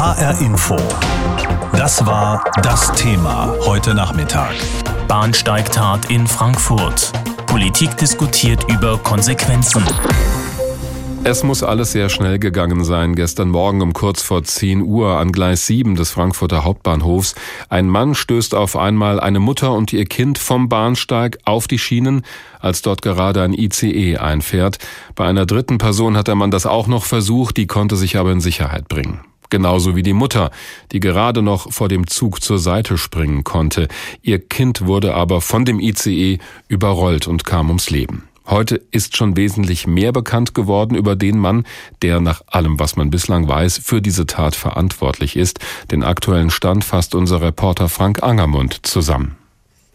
HR Info. Das war das Thema heute Nachmittag. Bahnsteigtat in Frankfurt. Politik diskutiert über Konsequenzen. Es muss alles sehr schnell gegangen sein. Gestern Morgen um kurz vor 10 Uhr an Gleis 7 des Frankfurter Hauptbahnhofs. Ein Mann stößt auf einmal eine Mutter und ihr Kind vom Bahnsteig auf die Schienen, als dort gerade ein ICE einfährt. Bei einer dritten Person hat der Mann das auch noch versucht, die konnte sich aber in Sicherheit bringen. Genauso wie die Mutter, die gerade noch vor dem Zug zur Seite springen konnte. Ihr Kind wurde aber von dem ICE überrollt und kam ums Leben. Heute ist schon wesentlich mehr bekannt geworden über den Mann, der nach allem, was man bislang weiß, für diese Tat verantwortlich ist. Den aktuellen Stand fasst unser Reporter Frank Angermund zusammen.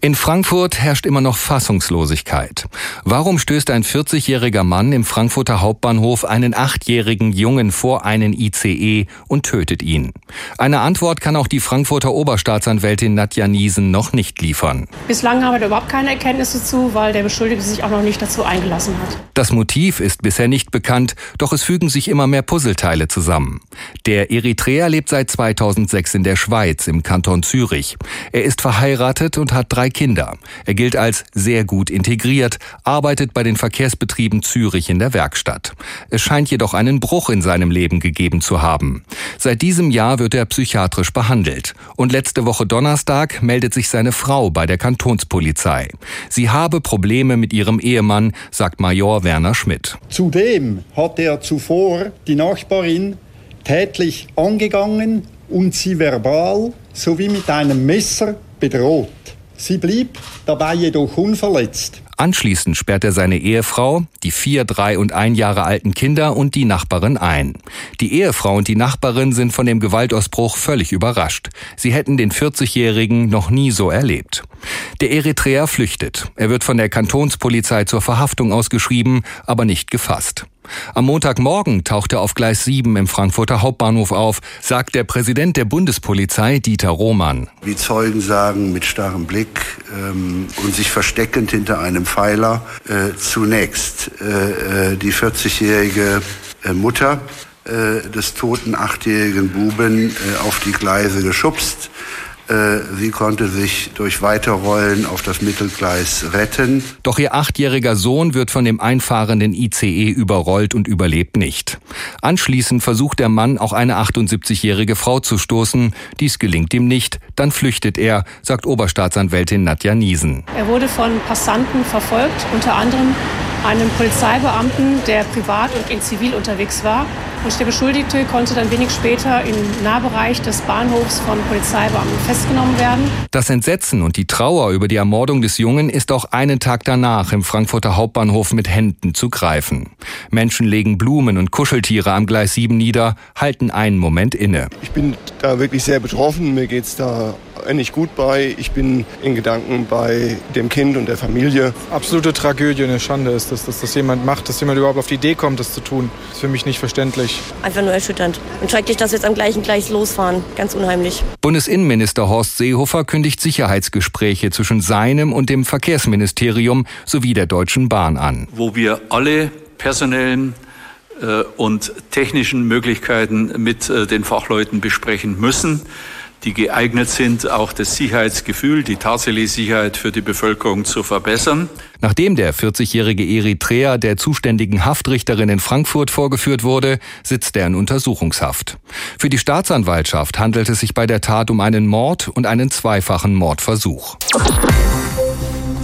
In Frankfurt herrscht immer noch Fassungslosigkeit. Warum stößt ein 40-jähriger Mann im Frankfurter Hauptbahnhof einen achtjährigen Jungen vor einen ICE und tötet ihn? Eine Antwort kann auch die Frankfurter Oberstaatsanwältin Nadja Niesen noch nicht liefern. Bislang haben wir da überhaupt keine Erkenntnisse zu, weil der Beschuldigte sich auch noch nicht dazu eingelassen hat. Das Motiv ist bisher nicht bekannt, doch es fügen sich immer mehr Puzzleteile zusammen. Der Eritreer lebt seit 2006 in der Schweiz im Kanton Zürich. Er ist verheiratet und hat drei Kinder. Er gilt als sehr gut integriert, arbeitet bei den Verkehrsbetrieben Zürich in der Werkstatt. Es scheint jedoch einen Bruch in seinem Leben gegeben zu haben. Seit diesem Jahr wird er psychiatrisch behandelt. Und letzte Woche Donnerstag meldet sich seine Frau bei der Kantonspolizei. Sie habe Probleme mit ihrem Ehemann, sagt Major Werner Schmidt. Zudem hat er zuvor die Nachbarin tätlich angegangen und sie verbal sowie mit einem Messer bedroht. Sie blieb dabei jedoch unverletzt. Anschließend sperrt er seine Ehefrau, die vier, drei und ein Jahre alten Kinder und die Nachbarin ein. Die Ehefrau und die Nachbarin sind von dem Gewaltausbruch völlig überrascht. Sie hätten den 40-Jährigen noch nie so erlebt. Der Eritreer flüchtet. Er wird von der Kantonspolizei zur Verhaftung ausgeschrieben, aber nicht gefasst. Am Montagmorgen taucht er auf Gleis 7 im Frankfurter Hauptbahnhof auf, sagt der Präsident der Bundespolizei Dieter Roman. Wie Zeugen sagen, mit starrem Blick ähm, und sich versteckend hinter einem Pfeiler äh, zunächst äh, äh die 40-jährige äh, Mutter äh, des toten achtjährigen Buben auf die Gleise geschubst sie konnte sich durch Weiterrollen auf das Mittelgleis retten. Doch ihr achtjähriger Sohn wird von dem einfahrenden ICE überrollt und überlebt nicht. Anschließend versucht der Mann auch eine 78-jährige Frau zu stoßen. Dies gelingt ihm nicht. Dann flüchtet er, sagt Oberstaatsanwältin Nadja Niesen. Er wurde von Passanten verfolgt, unter anderem einem Polizeibeamten, der privat und in Zivil unterwegs war. Und der Beschuldigte konnte dann wenig später im Nahbereich des Bahnhofs von Polizeibeamten festgenommen werden. Das Entsetzen und die Trauer über die Ermordung des Jungen ist auch einen Tag danach im Frankfurter Hauptbahnhof mit Händen zu greifen. Menschen legen Blumen und Kuscheltiere am Gleis 7 nieder, halten einen Moment inne. Ich bin da wirklich sehr betroffen. Mir geht es da nicht gut bei. Ich bin in Gedanken bei dem Kind und der Familie. Absolute Tragödie, eine Schande ist das, dass das jemand macht, dass jemand überhaupt auf die Idee kommt, das zu tun. Das ist für mich nicht verständlich. Einfach nur erschütternd. Und schrecklich, dass wir jetzt am gleichen Gleis losfahren. Ganz unheimlich. Bundesinnenminister Horst Seehofer kündigt Sicherheitsgespräche zwischen seinem und dem Verkehrsministerium sowie der Deutschen Bahn an. Wo wir alle personellen äh, und technischen Möglichkeiten mit äh, den Fachleuten besprechen müssen die geeignet sind, auch das Sicherheitsgefühl, die tatsächliche Sicherheit für die Bevölkerung zu verbessern. Nachdem der 40-jährige Eritreer der zuständigen Haftrichterin in Frankfurt vorgeführt wurde, sitzt er in Untersuchungshaft. Für die Staatsanwaltschaft handelt es sich bei der Tat um einen Mord und einen zweifachen Mordversuch.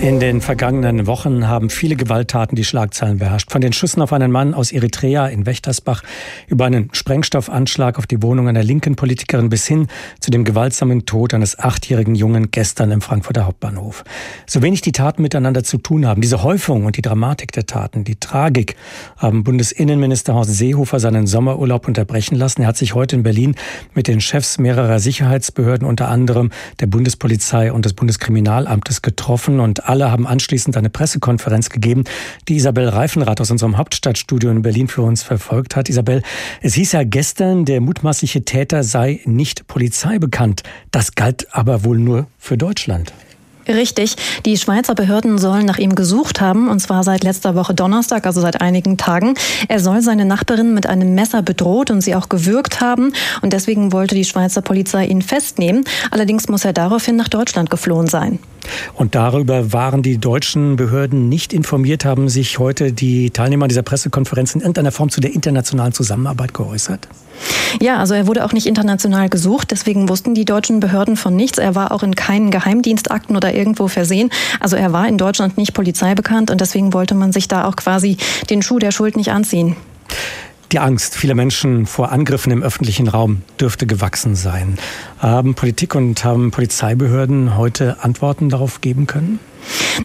In den vergangenen Wochen haben viele Gewalttaten die Schlagzeilen beherrscht. Von den Schüssen auf einen Mann aus Eritrea in Wächtersbach über einen Sprengstoffanschlag auf die Wohnung einer linken Politikerin bis hin zu dem gewaltsamen Tod eines achtjährigen Jungen gestern im Frankfurter Hauptbahnhof. So wenig die Taten miteinander zu tun haben, diese Häufung und die Dramatik der Taten, die Tragik, haben Bundesinnenminister Horst Seehofer seinen Sommerurlaub unterbrechen lassen. Er hat sich heute in Berlin mit den Chefs mehrerer Sicherheitsbehörden, unter anderem der Bundespolizei und des Bundeskriminalamtes getroffen und alle haben anschließend eine Pressekonferenz gegeben, die Isabel Reifenrath aus unserem Hauptstadtstudio in Berlin für uns verfolgt hat. Isabel, es hieß ja gestern, der mutmaßliche Täter sei nicht Polizei bekannt. Das galt aber wohl nur für Deutschland. Richtig. Die Schweizer Behörden sollen nach ihm gesucht haben, und zwar seit letzter Woche Donnerstag, also seit einigen Tagen. Er soll seine Nachbarin mit einem Messer bedroht und sie auch gewürgt haben. Und deswegen wollte die Schweizer Polizei ihn festnehmen. Allerdings muss er daraufhin nach Deutschland geflohen sein. Und darüber waren die deutschen Behörden nicht informiert, haben sich heute die Teilnehmer dieser Pressekonferenz in irgendeiner Form zu der internationalen Zusammenarbeit geäußert? Ja, also er wurde auch nicht international gesucht, deswegen wussten die deutschen Behörden von nichts. Er war auch in keinen Geheimdienstakten oder irgendwo versehen. Also er war in Deutschland nicht polizeibekannt und deswegen wollte man sich da auch quasi den Schuh der Schuld nicht anziehen. Die Angst vieler Menschen vor Angriffen im öffentlichen Raum dürfte gewachsen sein. Haben Politik und haben Polizeibehörden heute Antworten darauf geben können?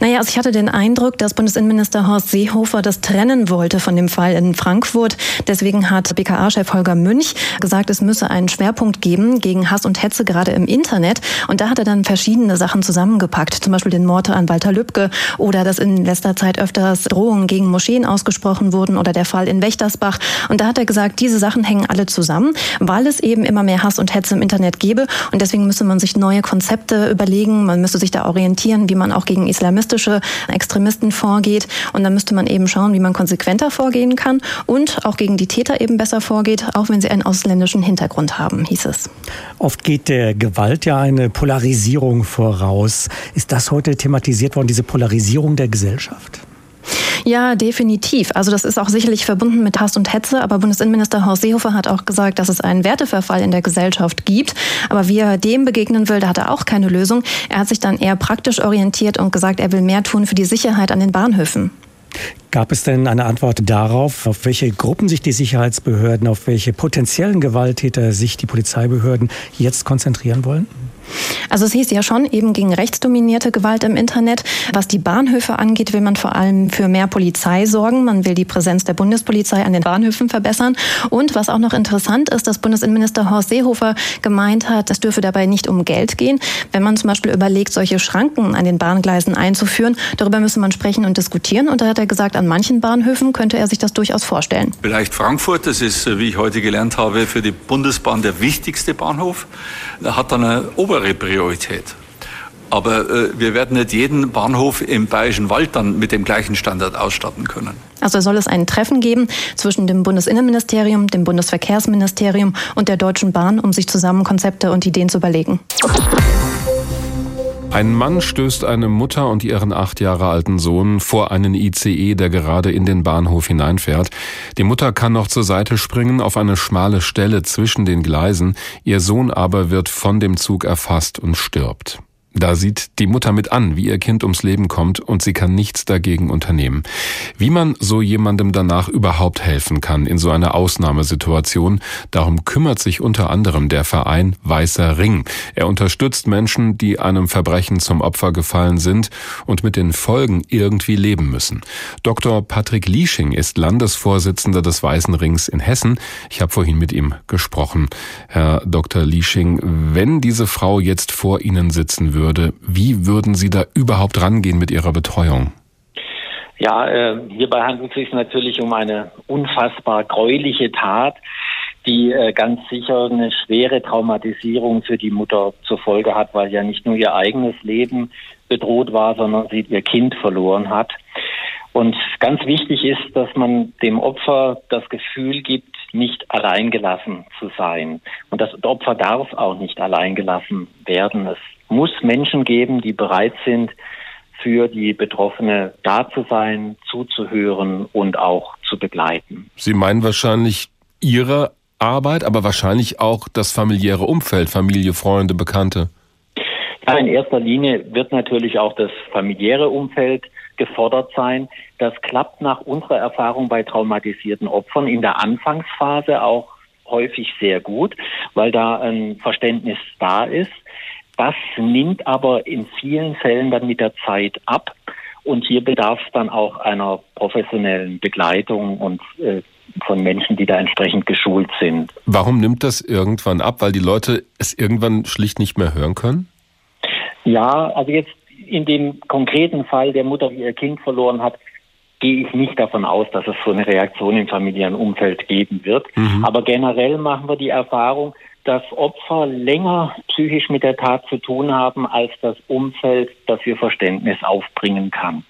Naja, also ich hatte den Eindruck, dass Bundesinnenminister Horst Seehofer das trennen wollte von dem Fall in Frankfurt. Deswegen hat BKA-Chef Holger Münch gesagt, es müsse einen Schwerpunkt geben gegen Hass und Hetze gerade im Internet. Und da hat er dann verschiedene Sachen zusammengepackt. Zum Beispiel den Mord an Walter Lübcke oder dass in letzter Zeit öfters Drohungen gegen Moscheen ausgesprochen wurden oder der Fall in Wächtersbach. Und da hat er gesagt, diese Sachen hängen alle zusammen, weil es eben immer mehr Hass und Hetze im Internet gebe. Und deswegen müsse man sich neue Konzepte überlegen. Man müsste sich da orientieren, wie man auch gegen islamistische Extremisten vorgeht. Und dann müsste man eben schauen, wie man konsequenter vorgehen kann und auch gegen die Täter eben besser vorgeht, auch wenn sie einen ausländischen Hintergrund haben, hieß es. Oft geht der Gewalt ja eine Polarisierung voraus. Ist das heute thematisiert worden, diese Polarisierung der Gesellschaft? Ja, definitiv. Also das ist auch sicherlich verbunden mit Hass und Hetze, aber Bundesinnenminister Horst Seehofer hat auch gesagt, dass es einen Werteverfall in der Gesellschaft gibt. Aber wie er dem begegnen will, da hat er auch keine Lösung. Er hat sich dann eher praktisch orientiert und gesagt, er will mehr tun für die Sicherheit an den Bahnhöfen. Gab es denn eine Antwort darauf, auf welche Gruppen sich die Sicherheitsbehörden, auf welche potenziellen Gewalttäter sich die Polizeibehörden jetzt konzentrieren wollen? Also es hieß ja schon eben gegen rechtsdominierte Gewalt im Internet. Was die Bahnhöfe angeht, will man vor allem für mehr Polizei sorgen. Man will die Präsenz der Bundespolizei an den Bahnhöfen verbessern. Und was auch noch interessant ist, dass Bundesinnenminister Horst Seehofer gemeint hat, es dürfe dabei nicht um Geld gehen. Wenn man zum Beispiel überlegt, solche Schranken an den Bahngleisen einzuführen, darüber müsse man sprechen und diskutieren. Und da hat er gesagt, an manchen Bahnhöfen könnte er sich das durchaus vorstellen. Vielleicht Frankfurt, das ist, wie ich heute gelernt habe, für die Bundesbahn der wichtigste Bahnhof. Da hat dann eine Ober obere Priorität. Aber äh, wir werden nicht jeden Bahnhof im Bayerischen Wald dann mit dem gleichen Standard ausstatten können. Also soll es ein Treffen geben zwischen dem Bundesinnenministerium, dem Bundesverkehrsministerium und der Deutschen Bahn, um sich zusammen Konzepte und Ideen zu überlegen. Ein Mann stößt eine Mutter und ihren acht Jahre alten Sohn vor einen ICE, der gerade in den Bahnhof hineinfährt. Die Mutter kann noch zur Seite springen auf eine schmale Stelle zwischen den Gleisen, ihr Sohn aber wird von dem Zug erfasst und stirbt. Da sieht die Mutter mit an, wie ihr Kind ums Leben kommt und sie kann nichts dagegen unternehmen. Wie man so jemandem danach überhaupt helfen kann in so einer Ausnahmesituation, darum kümmert sich unter anderem der Verein Weißer Ring. Er unterstützt Menschen, die einem Verbrechen zum Opfer gefallen sind und mit den Folgen irgendwie leben müssen. Dr. Patrick Liesching ist Landesvorsitzender des Weißen Rings in Hessen. Ich habe vorhin mit ihm gesprochen. Herr Dr. Liesching, wenn diese Frau jetzt vor Ihnen sitzen würde, würde, wie würden Sie da überhaupt rangehen mit Ihrer Betreuung? Ja, äh, hierbei handelt es sich natürlich um eine unfassbar gräuliche Tat, die äh, ganz sicher eine schwere Traumatisierung für die Mutter zur Folge hat, weil ja nicht nur ihr eigenes Leben bedroht war, sondern sie ihr Kind verloren hat. Und ganz wichtig ist, dass man dem Opfer das Gefühl gibt, nicht alleingelassen zu sein. Und das Opfer darf auch nicht alleingelassen werden. Es muss Menschen geben, die bereit sind, für die Betroffene da zu sein, zuzuhören und auch zu begleiten. Sie meinen wahrscheinlich Ihre Arbeit, aber wahrscheinlich auch das familiäre Umfeld, Familie, Freunde, Bekannte. Ja, in erster Linie wird natürlich auch das familiäre Umfeld gefordert sein. Das klappt nach unserer Erfahrung bei traumatisierten Opfern in der Anfangsphase auch häufig sehr gut, weil da ein Verständnis da ist. Das nimmt aber in vielen Fällen dann mit der Zeit ab. Und hier bedarf es dann auch einer professionellen Begleitung und äh, von Menschen, die da entsprechend geschult sind. Warum nimmt das irgendwann ab? Weil die Leute es irgendwann schlicht nicht mehr hören können? Ja, also jetzt in dem konkreten Fall der Mutter, die ihr Kind verloren hat, gehe ich nicht davon aus, dass es so eine Reaktion im familiären Umfeld geben wird. Mhm. Aber generell machen wir die Erfahrung, dass Opfer länger psychisch mit der Tat zu tun haben, als das Umfeld dafür Verständnis aufbringen kann.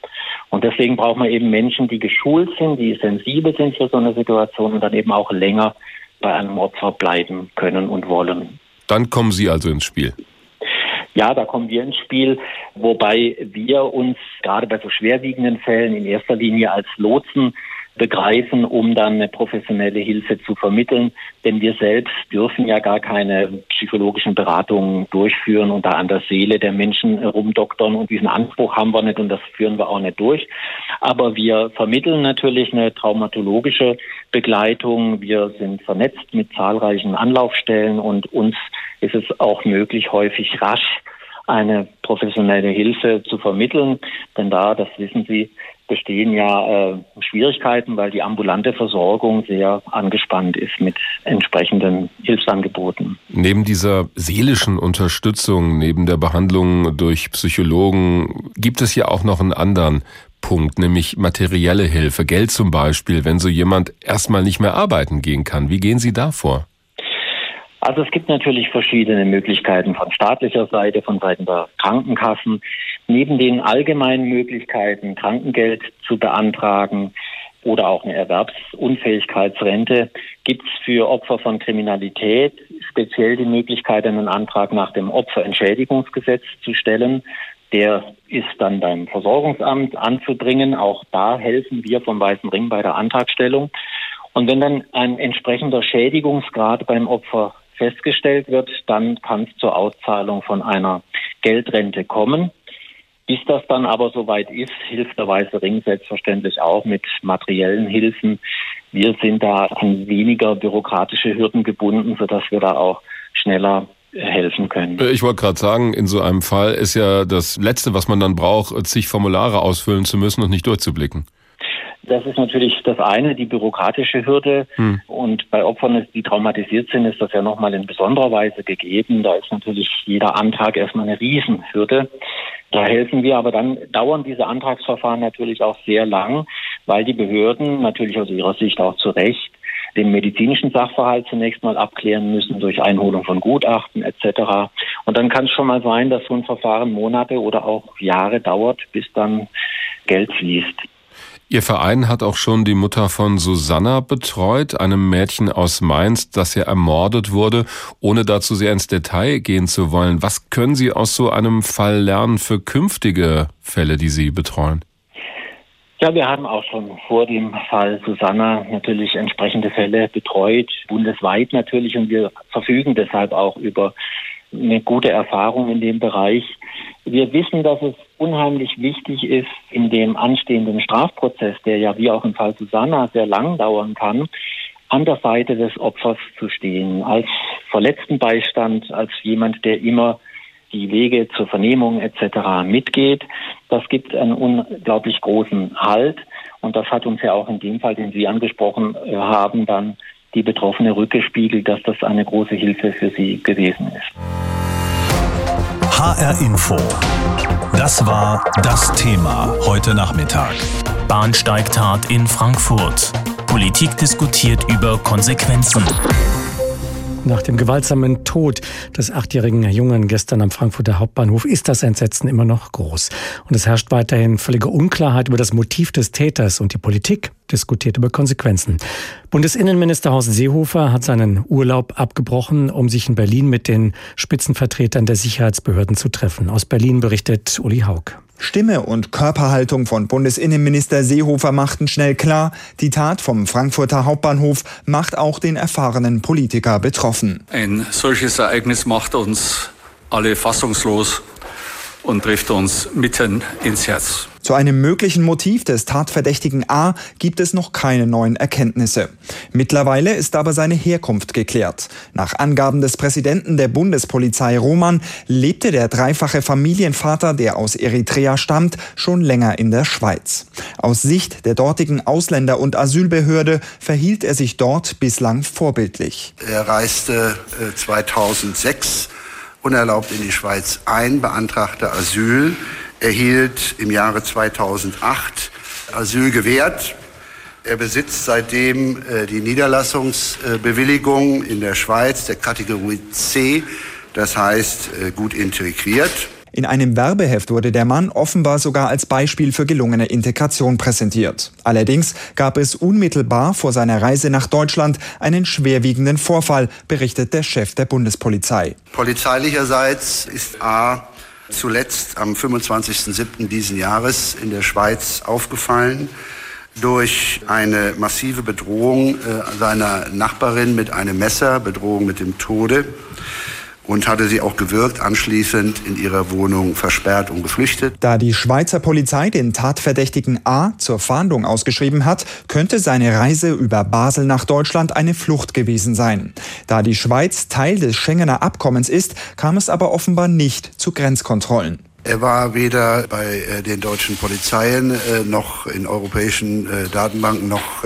Und deswegen braucht man eben Menschen, die geschult sind, die sensibel sind für so eine Situation und dann eben auch länger bei einem Opfer bleiben können und wollen. Dann kommen Sie also ins Spiel. Ja, da kommen wir ins Spiel, wobei wir uns gerade bei so schwerwiegenden Fällen in erster Linie als Lotsen begreifen, um dann eine professionelle Hilfe zu vermitteln. Denn wir selbst dürfen ja gar keine psychologischen Beratungen durchführen und da an der Seele der Menschen rumdoktern. Und diesen Anspruch haben wir nicht und das führen wir auch nicht durch. Aber wir vermitteln natürlich eine traumatologische Begleitung. Wir sind vernetzt mit zahlreichen Anlaufstellen und uns ist es auch möglich, häufig rasch eine professionelle Hilfe zu vermitteln. Denn da, das wissen Sie, bestehen ja äh, Schwierigkeiten, weil die ambulante Versorgung sehr angespannt ist mit entsprechenden Hilfsangeboten. Neben dieser seelischen Unterstützung, neben der Behandlung durch Psychologen, gibt es ja auch noch einen anderen Punkt, nämlich materielle Hilfe, Geld zum Beispiel, wenn so jemand erstmal nicht mehr arbeiten gehen kann. Wie gehen Sie da vor? Also es gibt natürlich verschiedene Möglichkeiten von staatlicher Seite, von Seiten der Krankenkassen. Neben den allgemeinen Möglichkeiten, Krankengeld zu beantragen oder auch eine Erwerbsunfähigkeitsrente, gibt es für Opfer von Kriminalität speziell die Möglichkeit, einen Antrag nach dem Opferentschädigungsgesetz zu stellen. Der ist dann beim Versorgungsamt anzubringen. Auch da helfen wir vom Weißen Ring bei der Antragstellung. Und wenn dann ein entsprechender Schädigungsgrad beim Opfer festgestellt wird, dann kann es zur Auszahlung von einer Geldrente kommen. Bis das dann aber soweit ist, hilft der Weiße Ring selbstverständlich auch mit materiellen Hilfen. Wir sind da an weniger bürokratische Hürden gebunden, sodass wir da auch schneller helfen können. Ich wollte gerade sagen, in so einem Fall ist ja das Letzte, was man dann braucht, zig Formulare ausfüllen zu müssen und nicht durchzublicken. Das ist natürlich das eine, die bürokratische Hürde. Hm. Und bei Opfern, die traumatisiert sind, ist das ja nochmal in besonderer Weise gegeben. Da ist natürlich jeder Antrag erstmal eine Riesenhürde. Da helfen wir, aber dann dauern diese Antragsverfahren natürlich auch sehr lang, weil die Behörden natürlich aus ihrer Sicht auch zu Recht den medizinischen Sachverhalt zunächst mal abklären müssen durch Einholung von Gutachten etc. Und dann kann es schon mal sein, dass so ein Verfahren Monate oder auch Jahre dauert, bis dann Geld fließt. Ihr Verein hat auch schon die Mutter von Susanna betreut, einem Mädchen aus Mainz, das ja ermordet wurde, ohne dazu sehr ins Detail gehen zu wollen. Was können Sie aus so einem Fall lernen für künftige Fälle, die Sie betreuen? Ja, wir haben auch schon vor dem Fall Susanna natürlich entsprechende Fälle betreut, bundesweit natürlich, und wir verfügen deshalb auch über eine gute Erfahrung in dem Bereich. Wir wissen, dass es unheimlich wichtig ist, in dem anstehenden Strafprozess, der ja wie auch im Fall Susanna sehr lang dauern kann, an der Seite des Opfers zu stehen, als verletzten Beistand, als jemand, der immer die Wege zur Vernehmung etc. mitgeht. Das gibt einen unglaublich großen Halt und das hat uns ja auch in dem Fall, den Sie angesprochen äh, haben, dann die Betroffene rückgespiegelt, dass das eine große Hilfe für sie gewesen ist. HR Info. Das war das Thema heute Nachmittag. Bahnsteigtat in Frankfurt. Politik diskutiert über Konsequenzen. Nach dem gewaltsamen Tod des achtjährigen Jungen gestern am Frankfurter Hauptbahnhof ist das Entsetzen immer noch groß. Und es herrscht weiterhin völlige Unklarheit über das Motiv des Täters und die Politik diskutiert über Konsequenzen. Bundesinnenminister Horst Seehofer hat seinen Urlaub abgebrochen, um sich in Berlin mit den Spitzenvertretern der Sicherheitsbehörden zu treffen. Aus Berlin berichtet Uli Haug. Stimme und Körperhaltung von Bundesinnenminister Seehofer machten schnell klar, die Tat vom Frankfurter Hauptbahnhof macht auch den erfahrenen Politiker betroffen. Ein solches Ereignis macht uns alle fassungslos und trifft uns mitten ins Herz. Zu einem möglichen Motiv des Tatverdächtigen A gibt es noch keine neuen Erkenntnisse. Mittlerweile ist aber seine Herkunft geklärt. Nach Angaben des Präsidenten der Bundespolizei Roman lebte der dreifache Familienvater, der aus Eritrea stammt, schon länger in der Schweiz. Aus Sicht der dortigen Ausländer- und Asylbehörde verhielt er sich dort bislang vorbildlich. Er reiste 2006 äh, unerlaubt in die Schweiz ein, beantragte Asyl erhielt im Jahre 2008 Asyl gewährt. Er besitzt seitdem äh, die Niederlassungsbewilligung in der Schweiz der Kategorie C, das heißt äh, gut integriert. In einem Werbeheft wurde der Mann offenbar sogar als Beispiel für gelungene Integration präsentiert. Allerdings gab es unmittelbar vor seiner Reise nach Deutschland einen schwerwiegenden Vorfall, berichtet der Chef der Bundespolizei. Polizeilicherseits ist A zuletzt am 25.07. diesen Jahres in der Schweiz aufgefallen durch eine massive Bedrohung äh, seiner Nachbarin mit einem Messer, Bedrohung mit dem Tode und hatte sie auch gewirkt, anschließend in ihrer Wohnung versperrt und geflüchtet. Da die Schweizer Polizei den Tatverdächtigen A zur Fahndung ausgeschrieben hat, könnte seine Reise über Basel nach Deutschland eine Flucht gewesen sein. Da die Schweiz Teil des Schengener Abkommens ist, kam es aber offenbar nicht zu Grenzkontrollen. Er war weder bei äh, den deutschen Polizeien äh, noch in europäischen äh, Datenbanken noch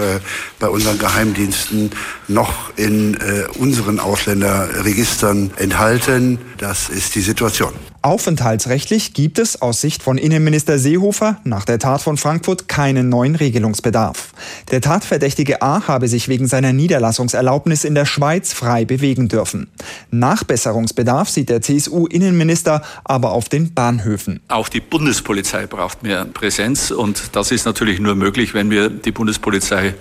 bei unseren Geheimdiensten noch in unseren Ausländerregistern enthalten. Das ist die Situation. Aufenthaltsrechtlich gibt es aus Sicht von Innenminister Seehofer nach der Tat von Frankfurt keinen neuen Regelungsbedarf. Der Tatverdächtige A habe sich wegen seiner Niederlassungserlaubnis in der Schweiz frei bewegen dürfen. Nachbesserungsbedarf sieht der CSU-Innenminister aber auf den Bahnhöfen. Auch die Bundespolizei braucht mehr Präsenz und das ist natürlich nur möglich, wenn wir die Bundespolizei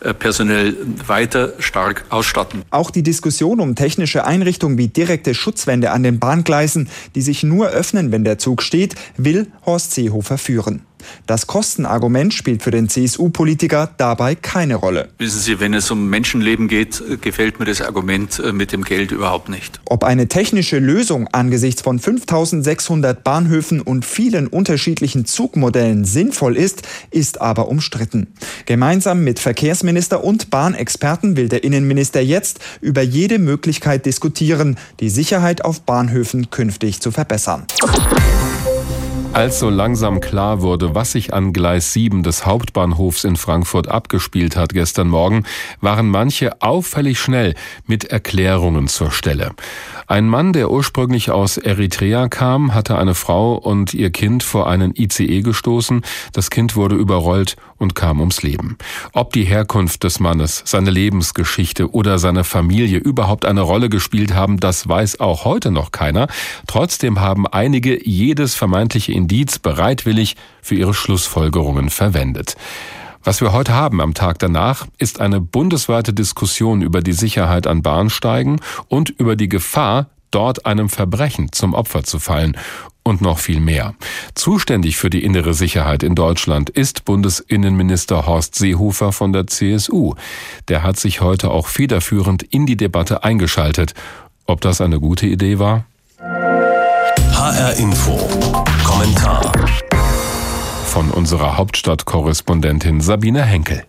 äh, personell weiter stark ausstatten. Auch die Diskussion um technische Einrichtungen wie direkte Schutzwände an den Bahngleisen, die sich nur öffnen, wenn der Zug steht, will Horst Seehofer führen. Das Kostenargument spielt für den CSU-Politiker dabei keine Rolle. Wissen Sie, wenn es um Menschenleben geht, gefällt mir das Argument äh, mit dem Geld überhaupt nicht. Ob eine technische Lösung angesichts von 5600 Bahnhöfen und vielen unterschiedlichen Zugmodellen sinnvoll ist, ist aber umstritten. Gemeinsam mit Verkehrsminister und Bahnexperten will der Innenminister jetzt über jede Möglichkeit diskutieren, die Sicherheit auf Bahnhöfen künftig zu verbessern. Als so langsam klar wurde, was sich an Gleis 7 des Hauptbahnhofs in Frankfurt abgespielt hat gestern Morgen, waren manche auffällig schnell mit Erklärungen zur Stelle. Ein Mann, der ursprünglich aus Eritrea kam, hatte eine Frau und ihr Kind vor einen ICE gestoßen. Das Kind wurde überrollt und kam ums Leben. Ob die Herkunft des Mannes, seine Lebensgeschichte oder seine Familie überhaupt eine Rolle gespielt haben, das weiß auch heute noch keiner. Trotzdem haben einige jedes vermeintliche Indiz bereitwillig für ihre Schlussfolgerungen verwendet. Was wir heute haben am Tag danach, ist eine bundesweite Diskussion über die Sicherheit an Bahnsteigen und über die Gefahr, dort einem Verbrechen zum Opfer zu fallen und noch viel mehr. Zuständig für die innere Sicherheit in Deutschland ist Bundesinnenminister Horst Seehofer von der CSU. Der hat sich heute auch federführend in die Debatte eingeschaltet. Ob das eine gute Idee war? HR Info. Kommentar. Von unserer Hauptstadtkorrespondentin Sabine Henkel.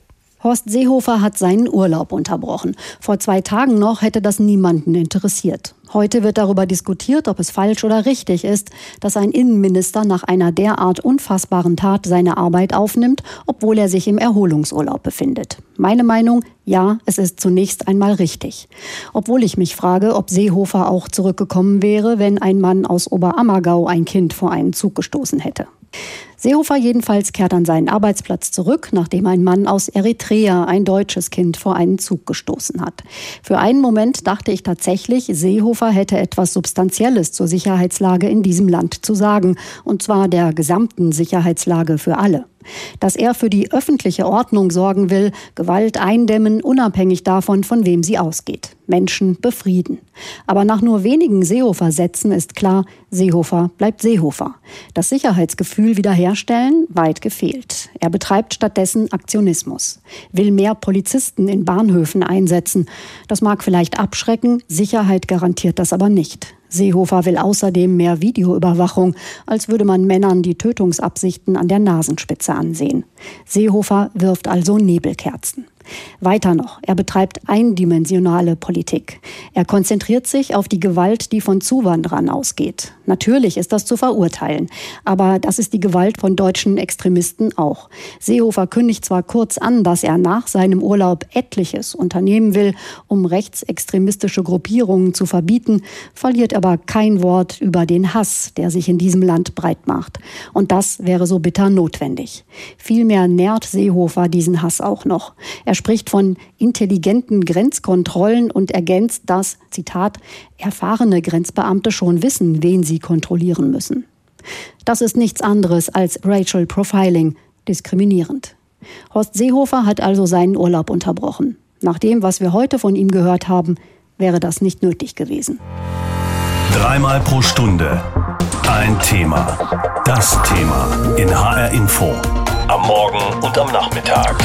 Horst Seehofer hat seinen Urlaub unterbrochen. Vor zwei Tagen noch hätte das niemanden interessiert. Heute wird darüber diskutiert, ob es falsch oder richtig ist, dass ein Innenminister nach einer derart unfassbaren Tat seine Arbeit aufnimmt, obwohl er sich im Erholungsurlaub befindet. Meine Meinung, ja, es ist zunächst einmal richtig. Obwohl ich mich frage, ob Seehofer auch zurückgekommen wäre, wenn ein Mann aus Oberammergau ein Kind vor einen Zug gestoßen hätte. Seehofer jedenfalls kehrt an seinen Arbeitsplatz zurück, nachdem ein Mann aus Eritrea ein deutsches Kind vor einen Zug gestoßen hat. Für einen Moment dachte ich tatsächlich, Seehofer hätte etwas Substanzielles zur Sicherheitslage in diesem Land zu sagen, und zwar der gesamten Sicherheitslage für alle dass er für die öffentliche Ordnung sorgen will, Gewalt eindämmen, unabhängig davon, von wem sie ausgeht. Menschen befrieden. Aber nach nur wenigen Seehofer-Sätzen ist klar, Seehofer bleibt Seehofer. Das Sicherheitsgefühl wiederherstellen, weit gefehlt. Er betreibt stattdessen Aktionismus, will mehr Polizisten in Bahnhöfen einsetzen. Das mag vielleicht abschrecken, Sicherheit garantiert das aber nicht. Seehofer will außerdem mehr Videoüberwachung, als würde man Männern die Tötungsabsichten an der Nasenspitze ansehen. Seehofer wirft also Nebelkerzen. Weiter noch, er betreibt eindimensionale Politik. Er konzentriert sich auf die Gewalt, die von Zuwanderern ausgeht. Natürlich ist das zu verurteilen, aber das ist die Gewalt von deutschen Extremisten auch. Seehofer kündigt zwar kurz an, dass er nach seinem Urlaub etliches unternehmen will, um rechtsextremistische Gruppierungen zu verbieten, verliert aber kein Wort über den Hass, der sich in diesem Land breit macht. Und das wäre so bitter notwendig. Vielmehr nährt Seehofer diesen Hass auch noch. Er spricht von intelligenten Grenzkontrollen und ergänzt, dass, Zitat, erfahrene Grenzbeamte schon wissen, wen sie kontrollieren müssen. Das ist nichts anderes als Racial Profiling, diskriminierend. Horst Seehofer hat also seinen Urlaub unterbrochen. Nach dem, was wir heute von ihm gehört haben, wäre das nicht nötig gewesen. Dreimal pro Stunde ein Thema. Das Thema in HR Info. Am Morgen und am Nachmittag.